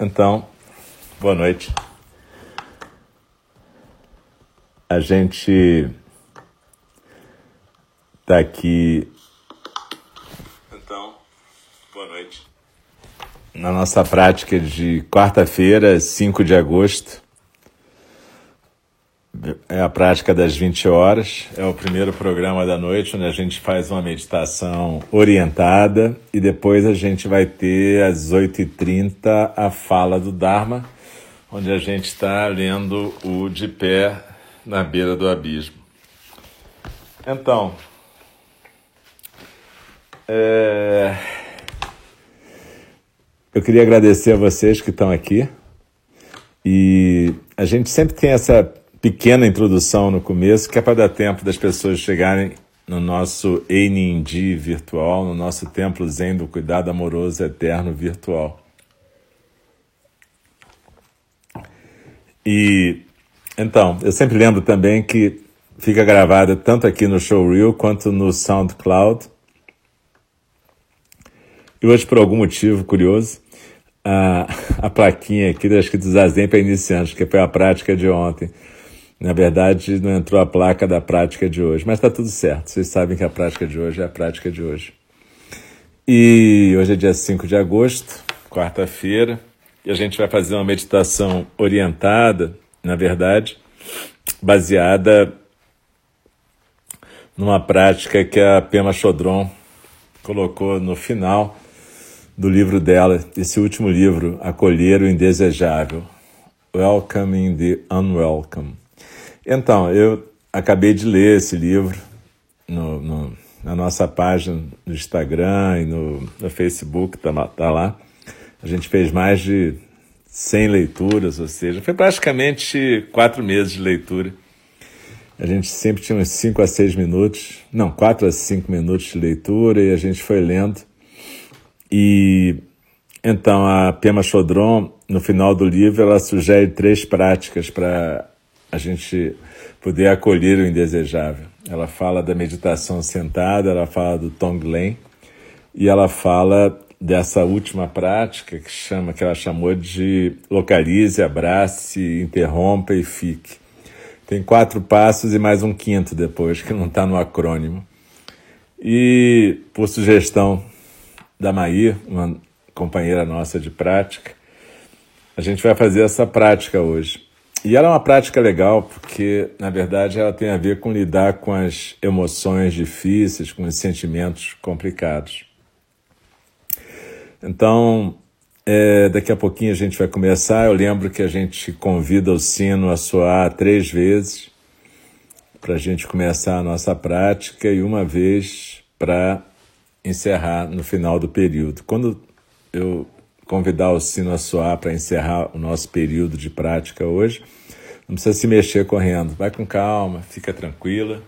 Então, boa noite. A gente está aqui. Então, boa noite. Na nossa prática de quarta-feira, 5 de agosto. É a prática das 20 horas. É o primeiro programa da noite, onde a gente faz uma meditação orientada e depois a gente vai ter às 8h30 a fala do Dharma, onde a gente está lendo o De Pé na Beira do Abismo. Então, é... eu queria agradecer a vocês que estão aqui. E a gente sempre tem essa pequena introdução no começo, que é para dar tempo das pessoas chegarem no nosso Einindi virtual, no nosso templo Zen do Cuidado Amoroso Eterno virtual. E então, eu sempre lembro também que fica gravada tanto aqui no Showreel quanto no SoundCloud. E hoje, por algum motivo curioso, a, a plaquinha aqui da escrito Zazen para iniciantes, que foi a prática de ontem. Na verdade, não entrou a placa da prática de hoje, mas está tudo certo. Vocês sabem que a prática de hoje é a prática de hoje. E hoje é dia 5 de agosto, quarta-feira, e a gente vai fazer uma meditação orientada, na verdade, baseada numa prática que a Pema Chodron colocou no final do livro dela, esse último livro, Acolher o Indesejável, Welcoming the Unwelcome. Então, eu acabei de ler esse livro no, no, na nossa página no Instagram e no, no Facebook, tá, tá lá. A gente fez mais de 100 leituras, ou seja, foi praticamente quatro meses de leitura. A gente sempre tinha uns 5 a 6 minutos, não, 4 a 5 minutos de leitura e a gente foi lendo. E então a Pema Chodron, no final do livro, ela sugere três práticas para a gente poder acolher o indesejável. Ela fala da meditação sentada, ela fala do Tonglen e ela fala dessa última prática que chama que ela chamou de localize, abrace, interrompa e fique. Tem quatro passos e mais um quinto depois que não está no acrônimo. E por sugestão da Maí, uma companheira nossa de prática, a gente vai fazer essa prática hoje. E ela é uma prática legal porque, na verdade, ela tem a ver com lidar com as emoções difíceis, com os sentimentos complicados. Então, é, daqui a pouquinho a gente vai começar. Eu lembro que a gente convida o sino a soar três vezes para a gente começar a nossa prática e uma vez para encerrar no final do período. Quando eu convidar o sino a soar para encerrar o nosso período de prática hoje. Não precisa se mexer correndo, vai com calma, fica tranquila.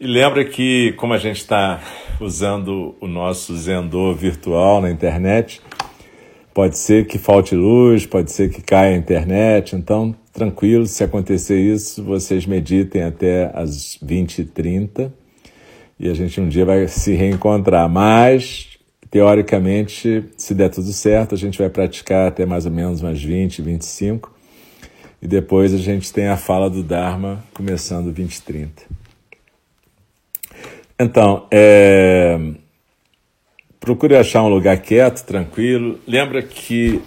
E lembra que, como a gente está usando o nosso Zendô virtual na internet, pode ser que falte luz, pode ser que caia a internet, então tranquilo, se acontecer isso, vocês meditem até as 20h30 e a gente um dia vai se reencontrar. Mas Teoricamente, se der tudo certo, a gente vai praticar até mais ou menos umas 20, 25. E depois a gente tem a fala do Dharma começando 20 e 30. Então, é... procure achar um lugar quieto, tranquilo. Lembra que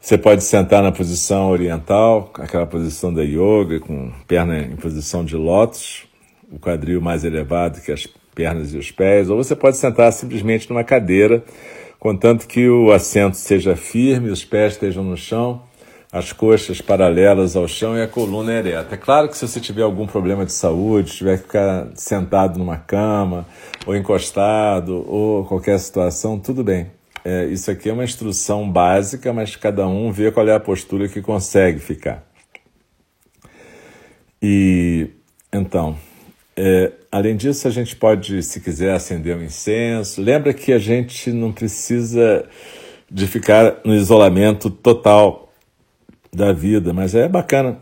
você pode sentar na posição oriental, aquela posição da yoga, com perna em posição de lótus, o quadril mais elevado que as pernas e os pés, ou você pode sentar simplesmente numa cadeira, contanto que o assento seja firme, os pés estejam no chão, as coxas paralelas ao chão e a coluna ereta. É claro que se você tiver algum problema de saúde, tiver que ficar sentado numa cama, ou encostado, ou qualquer situação, tudo bem. É, isso aqui é uma instrução básica, mas cada um vê qual é a postura que consegue ficar. E então, é, além disso, a gente pode, se quiser, acender um incenso. Lembra que a gente não precisa de ficar no isolamento total da vida, mas é bacana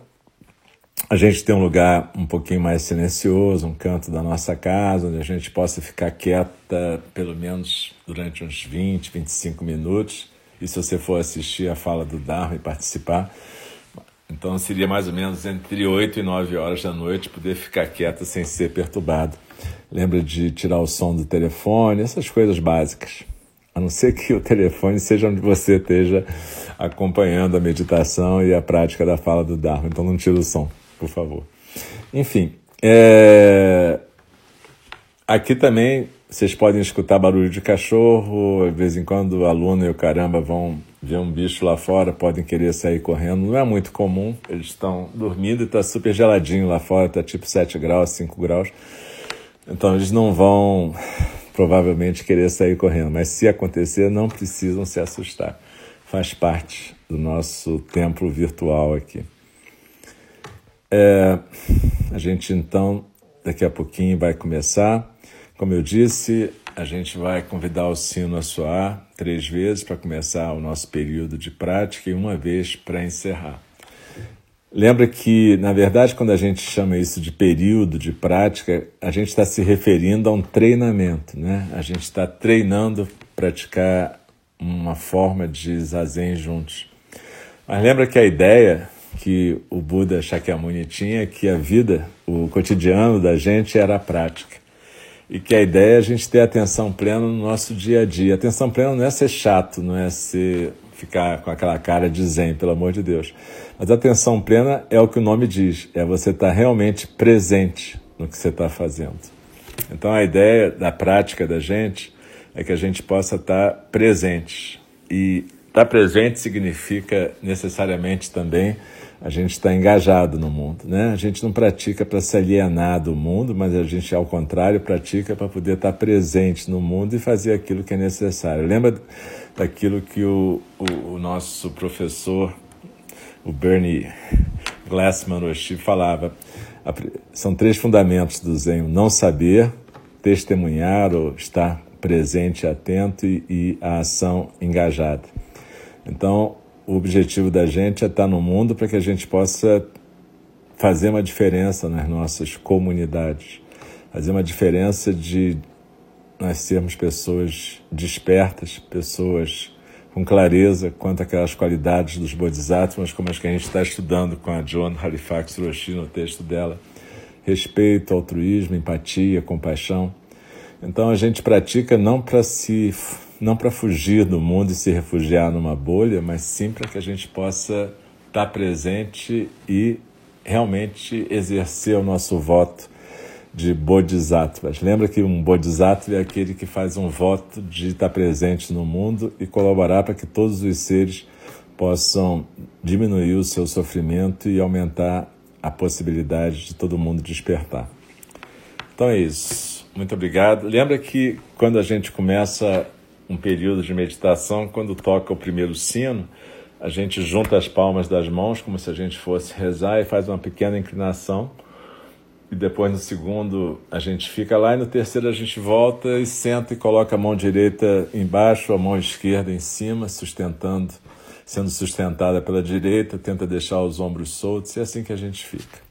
a gente ter um lugar um pouquinho mais silencioso, um canto da nossa casa, onde a gente possa ficar quieta pelo menos durante uns 20, 25 minutos e se você for assistir a fala do Dharma e participar, então seria mais ou menos entre 8 e 9 horas da noite poder ficar quieto sem ser perturbado. Lembra de tirar o som do telefone, essas coisas básicas. A não ser que o telefone seja onde você esteja acompanhando a meditação e a prática da fala do Dharma. Então não tira o som, por favor. Enfim, é... aqui também vocês podem escutar barulho de cachorro, de vez em quando o aluno e o caramba vão ver um bicho lá fora, podem querer sair correndo. Não é muito comum, eles estão dormindo e está super geladinho lá fora, está tipo 7 graus, 5 graus. Então eles não vão provavelmente querer sair correndo, mas se acontecer, não precisam se assustar. Faz parte do nosso templo virtual aqui. É, a gente então, daqui a pouquinho, vai começar. Como eu disse, a gente vai convidar o sino a soar três vezes para começar o nosso período de prática e uma vez para encerrar. Lembra que, na verdade, quando a gente chama isso de período de prática, a gente está se referindo a um treinamento, né? A gente está treinando praticar uma forma de zazen juntos. Mas lembra que a ideia que o Buda Shakyamuni tinha é que a vida, o cotidiano da gente era a prática e que a ideia é a gente ter atenção plena no nosso dia a dia. Atenção plena não é ser chato, não é ser ficar com aquela cara de zen, pelo amor de Deus. Mas atenção plena é o que o nome diz, é você estar tá realmente presente no que você está fazendo. Então a ideia da prática da gente é que a gente possa estar tá presente. E estar tá presente significa necessariamente também a gente está engajado no mundo. Né? A gente não pratica para se alienar do mundo, mas a gente, ao contrário, pratica para poder estar tá presente no mundo e fazer aquilo que é necessário. Lembra daquilo que o, o, o nosso professor, o Bernie Glassman Roshi, falava. São três fundamentos do Zen: não saber, testemunhar ou estar presente, atento e, e a ação engajada. Então, o objetivo da gente é estar no mundo para que a gente possa fazer uma diferença nas nossas comunidades, fazer uma diferença de nós sermos pessoas despertas, pessoas com clareza quanto àquelas qualidades dos bodhisattvas, como as que a gente está estudando com a Joan Halifax Roshi no texto dela. Respeito, altruísmo, empatia, compaixão. Então a gente pratica não para se não para fugir do mundo e se refugiar numa bolha, mas sim para que a gente possa estar presente e realmente exercer o nosso voto de bodhisattvas. Lembra que um bodhisattva é aquele que faz um voto de estar presente no mundo e colaborar para que todos os seres possam diminuir o seu sofrimento e aumentar a possibilidade de todo mundo despertar. Então é isso. Muito obrigado. Lembra que quando a gente começa um período de meditação, quando toca o primeiro sino, a gente junta as palmas das mãos como se a gente fosse rezar e faz uma pequena inclinação. E depois no segundo a gente fica lá e no terceiro a gente volta e senta e coloca a mão direita embaixo, a mão esquerda em cima, sustentando, sendo sustentada pela direita, tenta deixar os ombros soltos e é assim que a gente fica.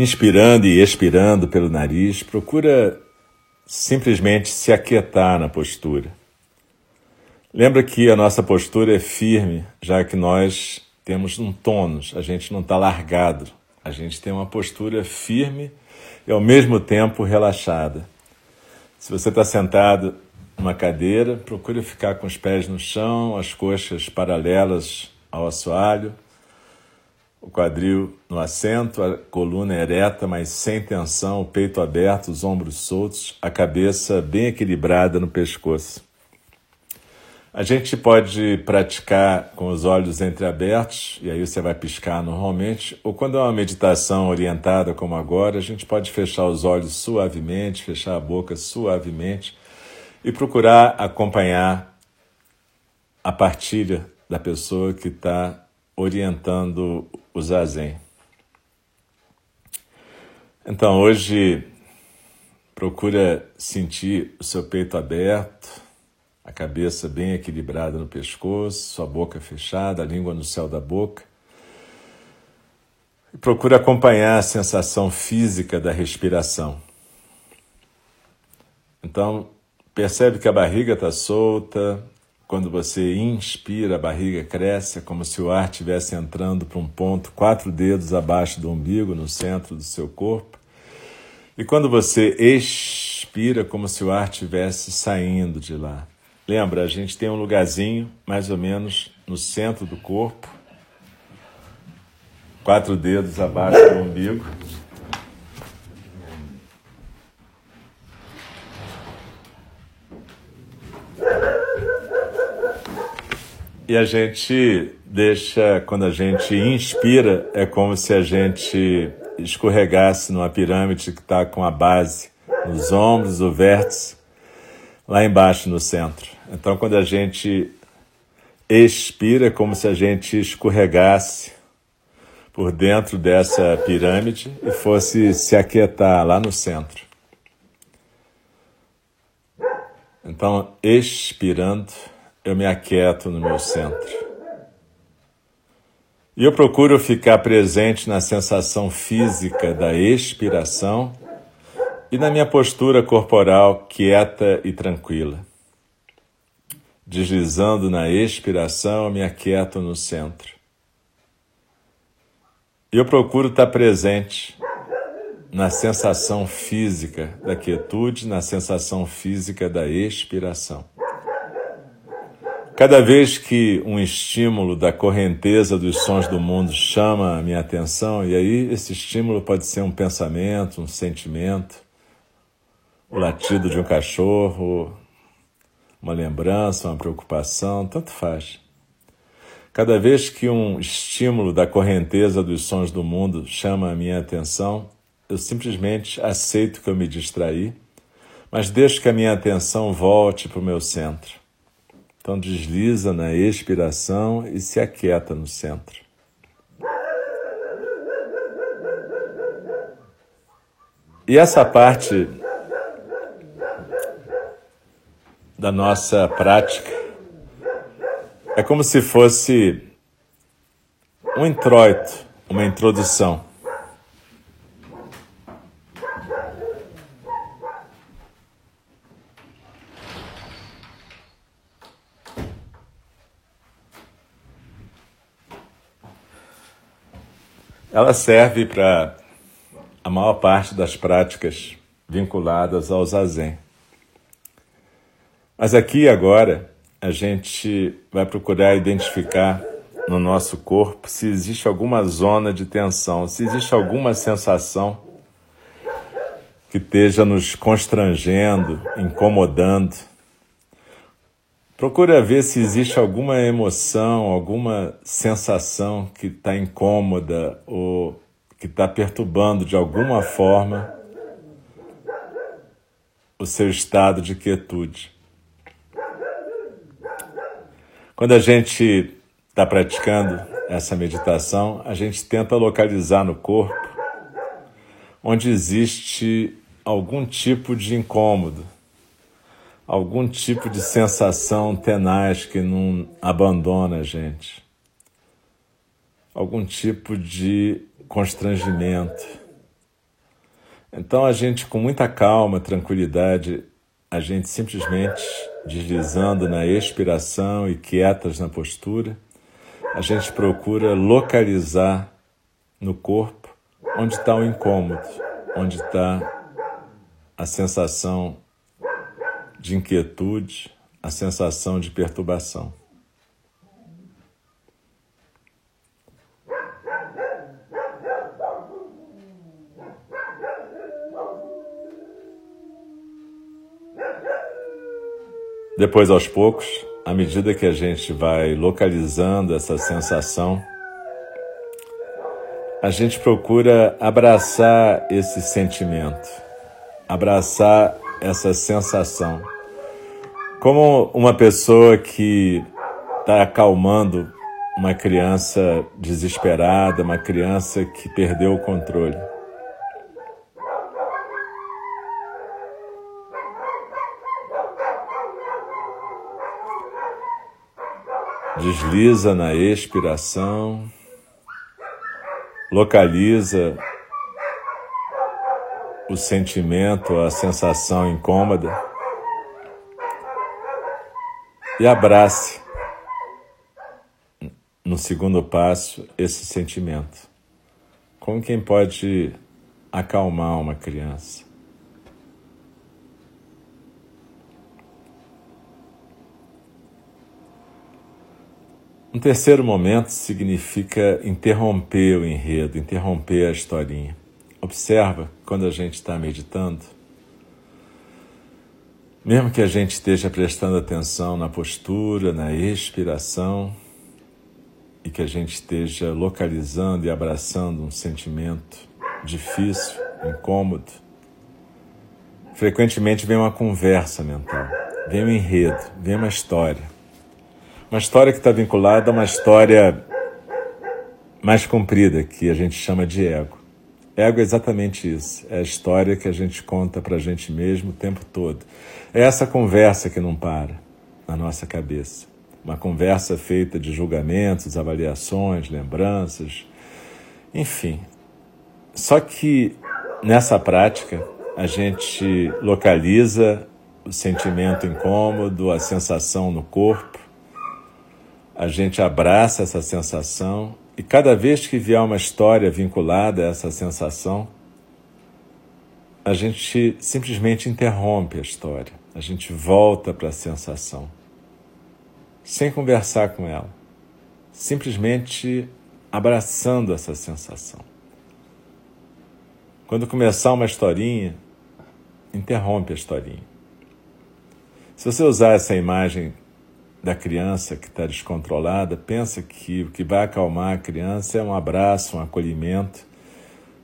Inspirando e expirando pelo nariz, procura simplesmente se aquietar na postura. Lembra que a nossa postura é firme, já que nós temos um tônus, a gente não está largado, a gente tem uma postura firme e ao mesmo tempo relaxada. Se você está sentado numa cadeira, procure ficar com os pés no chão, as coxas paralelas ao assoalho o quadril no assento, a coluna ereta, mas sem tensão, o peito aberto, os ombros soltos, a cabeça bem equilibrada no pescoço. A gente pode praticar com os olhos entreabertos, e aí você vai piscar normalmente, ou quando é uma meditação orientada como agora, a gente pode fechar os olhos suavemente, fechar a boca suavemente e procurar acompanhar a partilha da pessoa que está orientando o zazen. Então, hoje Procura sentir o seu peito aberto, a cabeça bem equilibrada no pescoço, sua boca fechada, a língua no céu da boca. E procura acompanhar a sensação física da respiração. Então, percebe que a barriga está solta. Quando você inspira, a barriga cresce, é como se o ar estivesse entrando para um ponto quatro dedos abaixo do umbigo, no centro do seu corpo. E quando você expira, como se o ar estivesse saindo de lá. Lembra, a gente tem um lugarzinho mais ou menos no centro do corpo, quatro dedos abaixo do umbigo. E a gente deixa, quando a gente inspira, é como se a gente escorregasse numa pirâmide que está com a base nos ombros, o vértice, lá embaixo no centro. Então, quando a gente expira, é como se a gente escorregasse por dentro dessa pirâmide e fosse se aquietar lá no centro. Então, expirando, eu me aquieto no meu centro. E eu procuro ficar presente na sensação física da expiração e na minha postura corporal quieta e tranquila. Deslizando na expiração, eu me aquieto no centro. E eu procuro estar presente na sensação física da quietude, na sensação física da expiração. Cada vez que um estímulo da correnteza dos sons do mundo chama a minha atenção, e aí esse estímulo pode ser um pensamento, um sentimento, o latido de um cachorro, uma lembrança, uma preocupação, tanto faz. Cada vez que um estímulo da correnteza dos sons do mundo chama a minha atenção, eu simplesmente aceito que eu me distraí, mas deixo que a minha atenção volte para o meu centro. Então desliza na expiração e se aquieta no centro. E essa parte da nossa prática é como se fosse um introito, uma introdução. Ela serve para a maior parte das práticas vinculadas ao zazen. Mas aqui agora a gente vai procurar identificar no nosso corpo se existe alguma zona de tensão, se existe alguma sensação que esteja nos constrangendo, incomodando Procura ver se existe alguma emoção, alguma sensação que está incômoda ou que está perturbando de alguma forma o seu estado de quietude. Quando a gente está praticando essa meditação, a gente tenta localizar no corpo onde existe algum tipo de incômodo algum tipo de sensação tenaz que não abandona a gente, algum tipo de constrangimento. Então a gente, com muita calma, tranquilidade, a gente simplesmente deslizando na expiração e quietas na postura, a gente procura localizar no corpo onde está o incômodo, onde está a sensação de inquietude, a sensação de perturbação. Depois, aos poucos, à medida que a gente vai localizando essa sensação, a gente procura abraçar esse sentimento, abraçar essa sensação. Como uma pessoa que está acalmando uma criança desesperada, uma criança que perdeu o controle. Desliza na expiração, localiza o sentimento, a sensação incômoda e abrace no segundo passo esse sentimento. Como quem pode acalmar uma criança. Um terceiro momento significa interromper o enredo, interromper a historinha. Observa quando a gente está meditando, mesmo que a gente esteja prestando atenção na postura, na expiração, e que a gente esteja localizando e abraçando um sentimento difícil, incômodo, frequentemente vem uma conversa mental, vem um enredo, vem uma história. Uma história que está vinculada a uma história mais comprida, que a gente chama de ego. Ego é exatamente isso. É a história que a gente conta para a gente mesmo o tempo todo. É essa conversa que não para na nossa cabeça. Uma conversa feita de julgamentos, avaliações, lembranças, enfim. Só que nessa prática a gente localiza o sentimento incômodo, a sensação no corpo, a gente abraça essa sensação e cada vez que vier uma história vinculada a essa sensação, a gente simplesmente interrompe a história, a gente volta para a sensação, sem conversar com ela, simplesmente abraçando essa sensação. Quando começar uma historinha, interrompe a historinha. Se você usar essa imagem da criança que está descontrolada, pensa que o que vai acalmar a criança é um abraço, um acolhimento.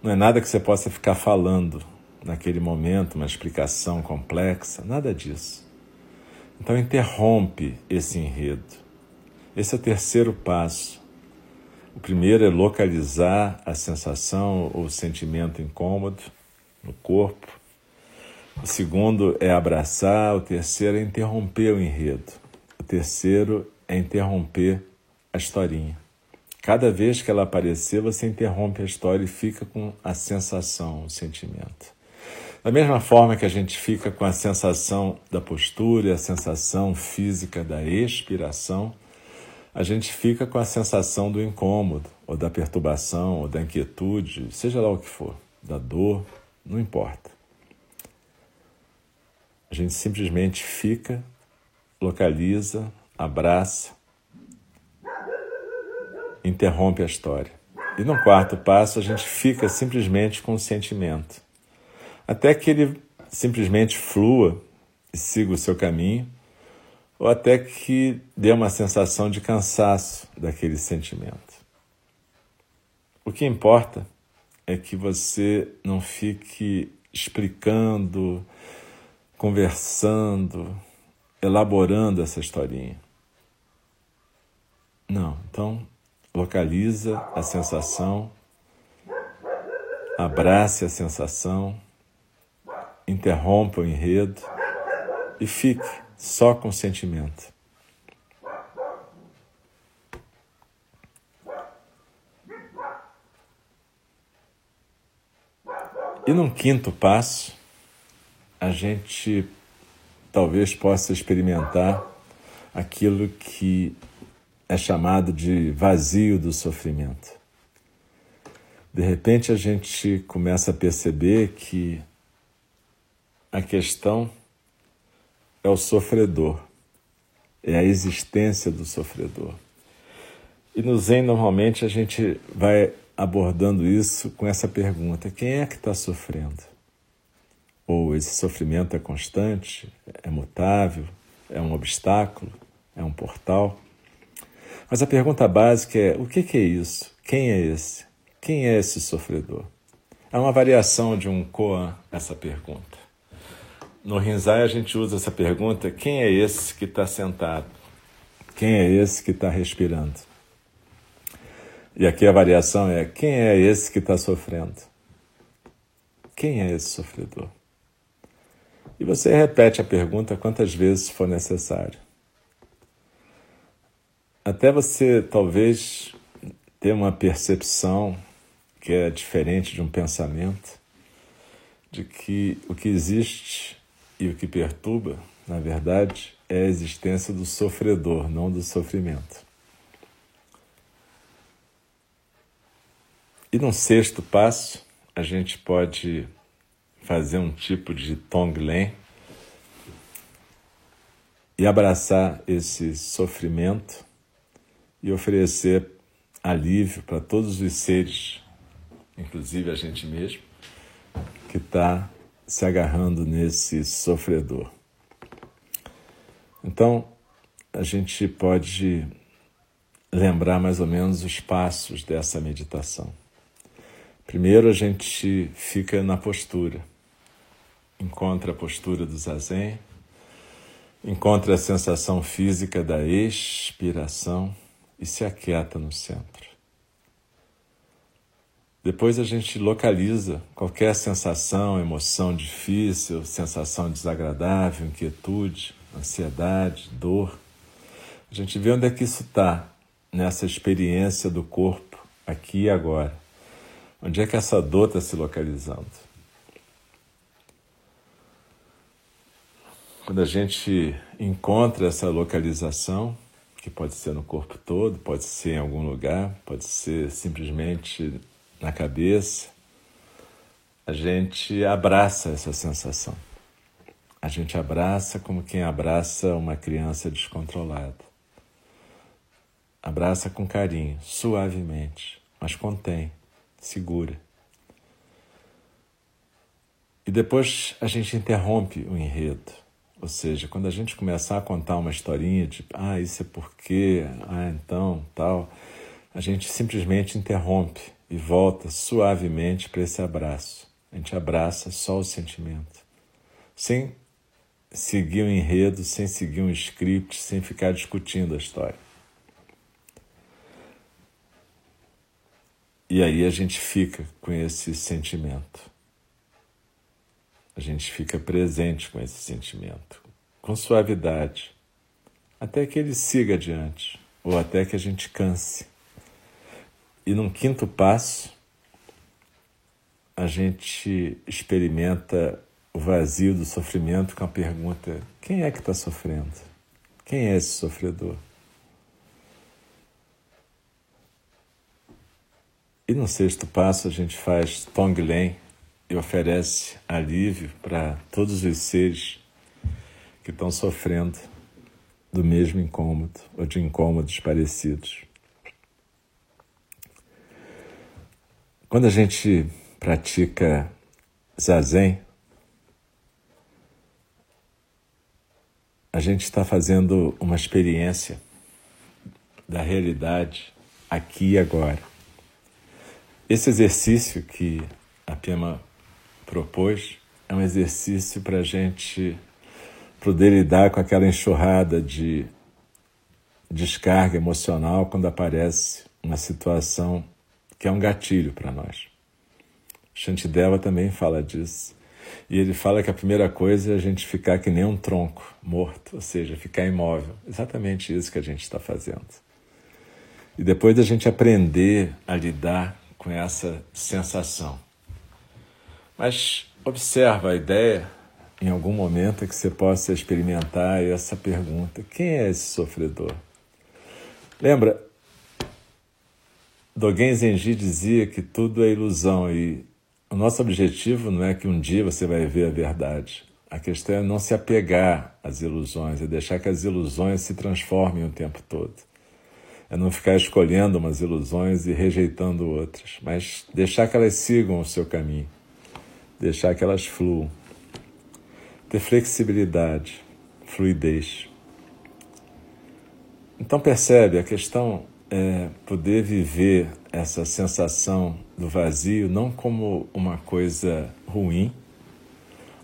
Não é nada que você possa ficar falando naquele momento, uma explicação complexa, nada disso. Então interrompe esse enredo. Esse é o terceiro passo. O primeiro é localizar a sensação ou sentimento incômodo no corpo. O segundo é abraçar, o terceiro é interromper o enredo. O terceiro é interromper a historinha. Cada vez que ela aparecer, você interrompe a história e fica com a sensação, o sentimento. Da mesma forma que a gente fica com a sensação da postura, a sensação física da expiração, a gente fica com a sensação do incômodo, ou da perturbação, ou da inquietude, seja lá o que for, da dor, não importa. A gente simplesmente fica localiza, abraça, interrompe a história. E no quarto passo, a gente fica simplesmente com o sentimento, até que ele simplesmente flua e siga o seu caminho, ou até que dê uma sensação de cansaço daquele sentimento. O que importa é que você não fique explicando, conversando, elaborando essa historinha. Não, então localiza a sensação, abrace a sensação, interrompa o enredo e fique só com o sentimento. E num quinto passo, a gente talvez possa experimentar aquilo que é chamado de vazio do sofrimento. De repente a gente começa a perceber que a questão é o sofredor, é a existência do sofredor. E no Zen, normalmente, a gente vai abordando isso com essa pergunta: quem é que está sofrendo? Ou esse sofrimento é constante, é mutável, é um obstáculo, é um portal? Mas a pergunta básica é: o que é isso? Quem é esse? Quem é esse sofredor? É uma variação de um koan essa pergunta. No Rinzai a gente usa essa pergunta: quem é esse que está sentado? Quem é esse que está respirando? E aqui a variação é: quem é esse que está sofrendo? Quem é esse sofredor? E você repete a pergunta quantas vezes for necessário. até você talvez ter uma percepção que é diferente de um pensamento, de que o que existe e o que perturba, na verdade, é a existência do sofredor, não do sofrimento. E num sexto passo, a gente pode fazer um tipo de Tonglen e abraçar esse sofrimento e oferecer alívio para todos os seres, inclusive a gente mesmo, que está se agarrando nesse sofredor. Então, a gente pode lembrar mais ou menos os passos dessa meditação. Primeiro, a gente fica na postura, encontra a postura do zazen, encontra a sensação física da expiração e se aquieta no centro. Depois a gente localiza qualquer sensação, emoção difícil, sensação desagradável, inquietude, ansiedade, dor. A gente vê onde é que isso está nessa experiência do corpo, aqui e agora. Onde é que essa dor está se localizando? Quando a gente encontra essa localização, que pode ser no corpo todo, pode ser em algum lugar, pode ser simplesmente na cabeça, a gente abraça essa sensação. A gente abraça como quem abraça uma criança descontrolada. Abraça com carinho, suavemente, mas contém, segura. E depois a gente interrompe o enredo ou seja, quando a gente começar a contar uma historinha de ah, isso é porque, ah, então, tal, a gente simplesmente interrompe e volta suavemente para esse abraço. A gente abraça só o sentimento, sem seguir um enredo, sem seguir um script, sem ficar discutindo a história. E aí a gente fica com esse sentimento a gente fica presente com esse sentimento, com suavidade, até que ele siga adiante, ou até que a gente canse. E num quinto passo, a gente experimenta o vazio do sofrimento com a pergunta: quem é que está sofrendo? Quem é esse sofredor? E no sexto passo a gente faz Tonglen, e oferece alívio para todos os seres que estão sofrendo do mesmo incômodo ou de incômodos parecidos. Quando a gente pratica zazen, a gente está fazendo uma experiência da realidade aqui e agora. Esse exercício que a Pema propôs é um exercício para a gente poder lidar com aquela enxurrada de descarga emocional quando aparece uma situação que é um gatilho para nós. Shantideva também fala disso. E ele fala que a primeira coisa é a gente ficar que nem um tronco morto, ou seja, ficar imóvel. Exatamente isso que a gente está fazendo. E depois a gente aprender a lidar com essa sensação. Mas observa a ideia, em algum momento, que você possa experimentar essa pergunta: quem é esse sofredor? Lembra, Dogen Zenji dizia que tudo é ilusão e o nosso objetivo não é que um dia você vai ver a verdade. A questão é não se apegar às ilusões, é deixar que as ilusões se transformem o tempo todo. É não ficar escolhendo umas ilusões e rejeitando outras, mas deixar que elas sigam o seu caminho deixar que elas fluam. Ter flexibilidade, fluidez. Então percebe, a questão é poder viver essa sensação do vazio não como uma coisa ruim,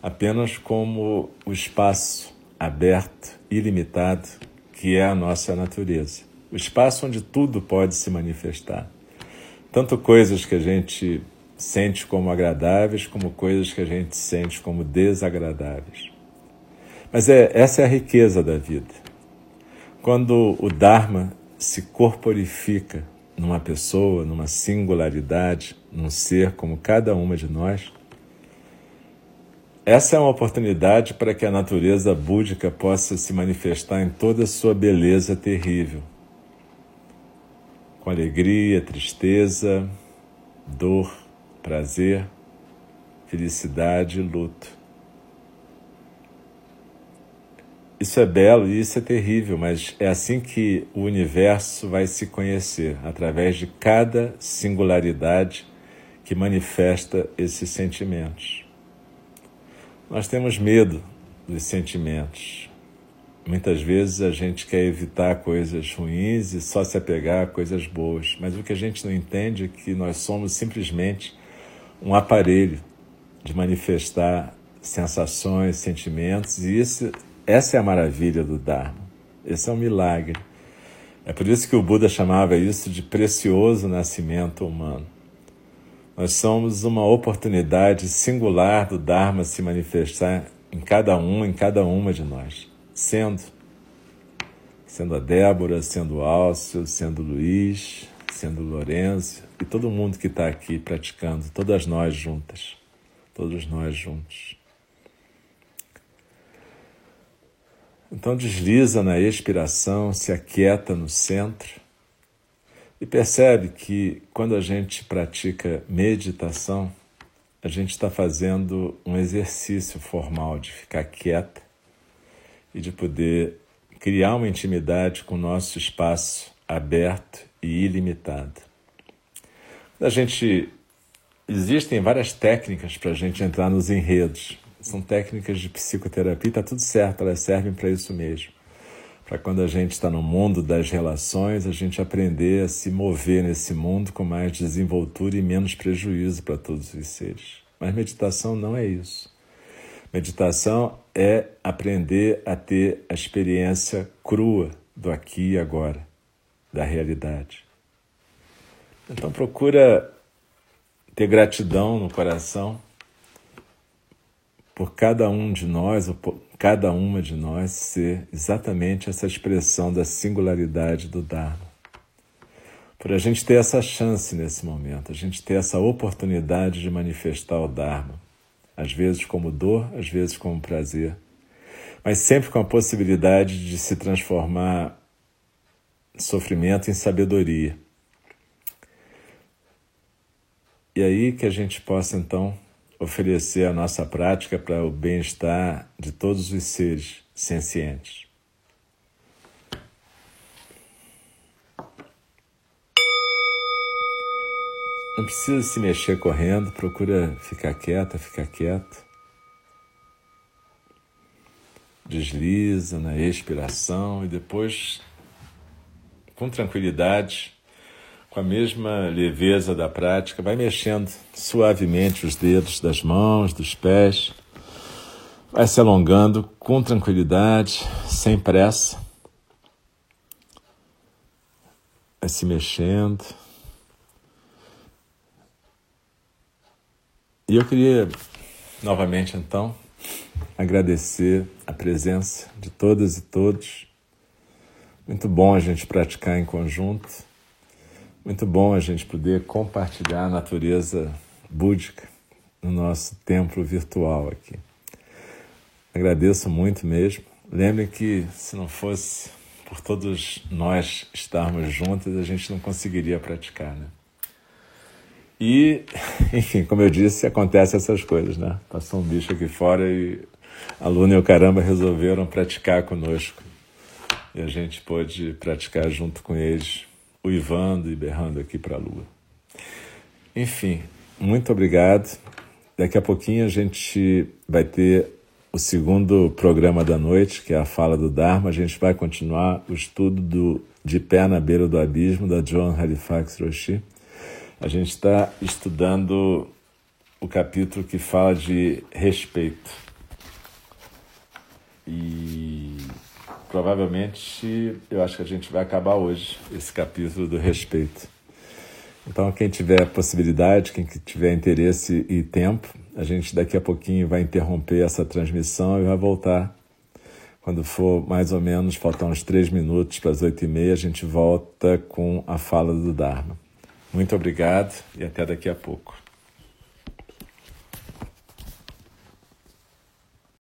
apenas como o espaço aberto, ilimitado, que é a nossa natureza. O espaço onde tudo pode se manifestar. Tanto coisas que a gente sente como agradáveis, como coisas que a gente sente como desagradáveis. Mas é, essa é a riqueza da vida. Quando o Dharma se corporifica numa pessoa, numa singularidade, num ser como cada uma de nós, essa é uma oportunidade para que a natureza búdica possa se manifestar em toda a sua beleza terrível, com alegria, tristeza, dor, prazer, felicidade e luto. Isso é belo e isso é terrível, mas é assim que o universo vai se conhecer através de cada singularidade que manifesta esses sentimentos. Nós temos medo dos sentimentos. Muitas vezes a gente quer evitar coisas ruins e só se apegar a coisas boas, mas o que a gente não entende é que nós somos simplesmente um aparelho de manifestar sensações, sentimentos, e isso essa é a maravilha do Dharma. Esse é um milagre. É por isso que o Buda chamava isso de precioso nascimento humano. Nós somos uma oportunidade singular do Dharma se manifestar em cada um, em cada uma de nós, sendo sendo a Débora, sendo o Alcio, sendo o Luiz, sendo o Lourenço e todo mundo que está aqui praticando, todas nós juntas, todos nós juntos. Então desliza na expiração, se aquieta no centro e percebe que quando a gente pratica meditação, a gente está fazendo um exercício formal de ficar quieta e de poder criar uma intimidade com o nosso espaço aberto e ilimitado. A gente existem várias técnicas para a gente entrar nos enredos são técnicas de psicoterapia, está tudo certo, elas servem para isso mesmo. Para quando a gente está no mundo das relações, a gente aprender a se mover nesse mundo com mais desenvoltura e menos prejuízo para todos os seres. Mas meditação não é isso. Meditação é aprender a ter a experiência crua do aqui e agora, da realidade. Então procura ter gratidão no coração por cada um de nós, ou por cada uma de nós, ser exatamente essa expressão da singularidade do Dharma. Por a gente ter essa chance nesse momento, a gente ter essa oportunidade de manifestar o Dharma, às vezes como dor, às vezes como prazer, mas sempre com a possibilidade de se transformar sofrimento em sabedoria. E aí que a gente possa então oferecer a nossa prática para o bem-estar de todos os seres sencientes. Não precisa se mexer correndo, procura ficar quieta, ficar quieto. Desliza na expiração e depois, com tranquilidade, com a mesma leveza da prática, vai mexendo suavemente os dedos das mãos, dos pés, vai se alongando com tranquilidade, sem pressa, vai se mexendo. E eu queria novamente então agradecer a presença de todas e todos. Muito bom a gente praticar em conjunto. Muito bom a gente poder compartilhar a natureza búdica no nosso templo virtual aqui. Agradeço muito mesmo. Lembrem que se não fosse por todos nós estarmos juntos, a gente não conseguiria praticar, né? E, enfim, como eu disse, acontecem essas coisas, né? Passou um bicho aqui fora e a Luna e o caramba resolveram praticar conosco. E a gente pôde praticar junto com eles uivando e berrando aqui para a lua. Enfim, muito obrigado. Daqui a pouquinho a gente vai ter o segundo programa da noite, que é a fala do Dharma. A gente vai continuar o estudo do De Pé na Beira do Abismo, da John Halifax Roshi. A gente está estudando o capítulo que fala de respeito. E provavelmente eu acho que a gente vai acabar hoje esse capítulo do respeito. Então, quem tiver possibilidade, quem tiver interesse e tempo, a gente daqui a pouquinho vai interromper essa transmissão e vai voltar quando for mais ou menos, faltam uns três minutos para as oito e meia, a gente volta com a fala do Dharma. Muito obrigado e até daqui a pouco.